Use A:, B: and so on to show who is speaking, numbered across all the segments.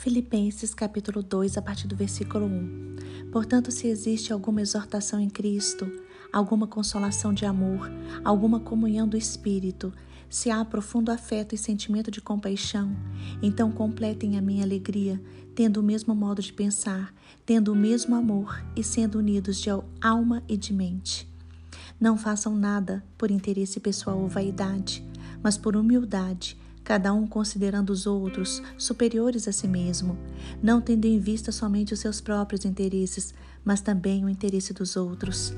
A: Filipenses capítulo 2, a partir do versículo 1. Portanto, se existe alguma exortação em Cristo, alguma consolação de amor, alguma comunhão do Espírito, se há profundo afeto e sentimento de compaixão, então completem a minha alegria, tendo o mesmo modo de pensar, tendo o mesmo amor e sendo unidos de alma e de mente. Não façam nada por interesse pessoal ou vaidade, mas por humildade cada um considerando os outros superiores a si mesmo, não tendo em vista somente os seus próprios interesses, mas também o interesse dos outros.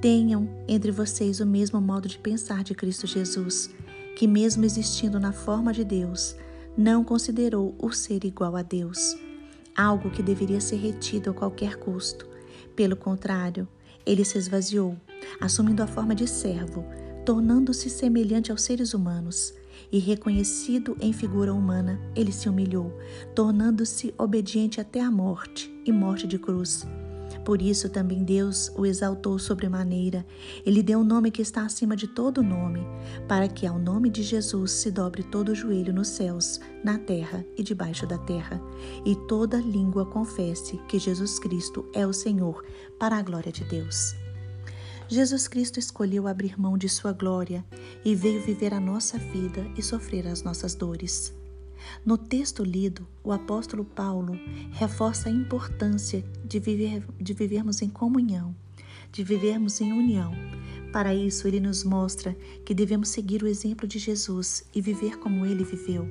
A: Tenham entre vocês o mesmo modo de pensar de Cristo Jesus, que, mesmo existindo na forma de Deus, não considerou o ser igual a Deus, algo que deveria ser retido a qualquer custo. Pelo contrário, ele se esvaziou, assumindo a forma de servo, tornando-se semelhante aos seres humanos e reconhecido em figura humana, ele se humilhou, tornando-se obediente até a morte e morte de cruz. Por isso também Deus o exaltou sobremaneira. Ele deu o um nome que está acima de todo nome, para que ao nome de Jesus se dobre todo o joelho nos céus, na terra e debaixo da terra, e toda língua confesse que Jesus Cristo é o Senhor, para a glória de Deus. Jesus Cristo escolheu abrir mão de sua glória e veio viver a nossa vida e sofrer as nossas dores. No texto lido, o apóstolo Paulo reforça a importância de, viver, de vivermos em comunhão, de vivermos em união. Para isso, ele nos mostra que devemos seguir o exemplo de Jesus e viver como ele viveu.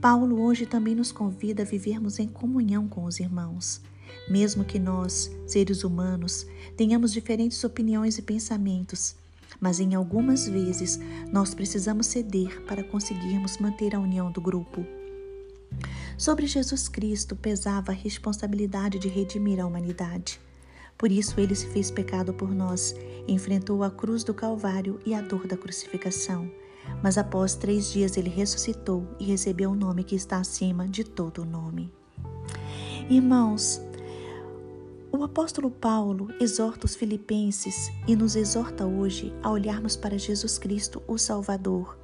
A: Paulo hoje também nos convida a vivermos em comunhão com os irmãos. Mesmo que nós, seres humanos, tenhamos diferentes opiniões e pensamentos, mas em algumas vezes nós precisamos ceder para conseguirmos manter a união do grupo. Sobre Jesus Cristo pesava a responsabilidade de redimir a humanidade. Por isso ele se fez pecado por nós, enfrentou a cruz do Calvário e a dor da crucificação. Mas após três dias ele ressuscitou e recebeu o nome que está acima de todo o nome. Irmãos, o apóstolo Paulo exorta os filipenses e nos exorta hoje a olharmos para Jesus Cristo, o Salvador.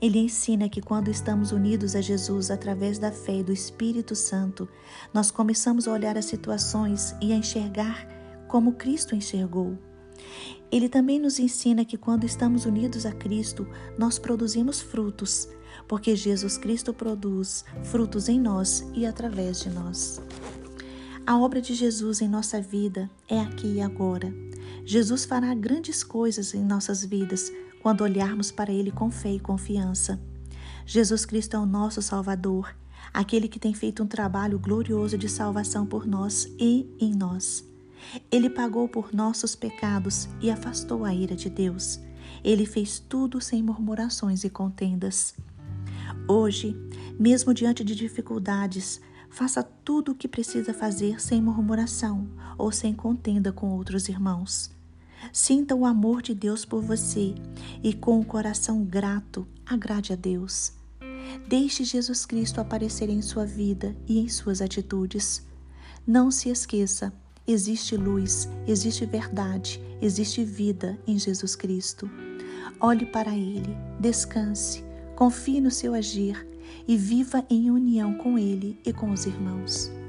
A: Ele ensina que quando estamos unidos a Jesus através da fé e do Espírito Santo, nós começamos a olhar as situações e a enxergar como Cristo enxergou. Ele também nos ensina que quando estamos unidos a Cristo, nós produzimos frutos, porque Jesus Cristo produz frutos em nós e através de nós. A obra de Jesus em nossa vida é aqui e agora. Jesus fará grandes coisas em nossas vidas quando olharmos para Ele com fé e confiança. Jesus Cristo é o nosso Salvador, aquele que tem feito um trabalho glorioso de salvação por nós e em nós. Ele pagou por nossos pecados e afastou a ira de Deus. Ele fez tudo sem murmurações e contendas. Hoje, mesmo diante de dificuldades, Faça tudo o que precisa fazer sem murmuração ou sem contenda com outros irmãos. Sinta o amor de Deus por você e, com o coração grato, agrade a Deus. Deixe Jesus Cristo aparecer em sua vida e em suas atitudes. Não se esqueça: existe luz, existe verdade, existe vida em Jesus Cristo. Olhe para Ele, descanse, confie no seu agir e viva em união com Ele e com os irmãos.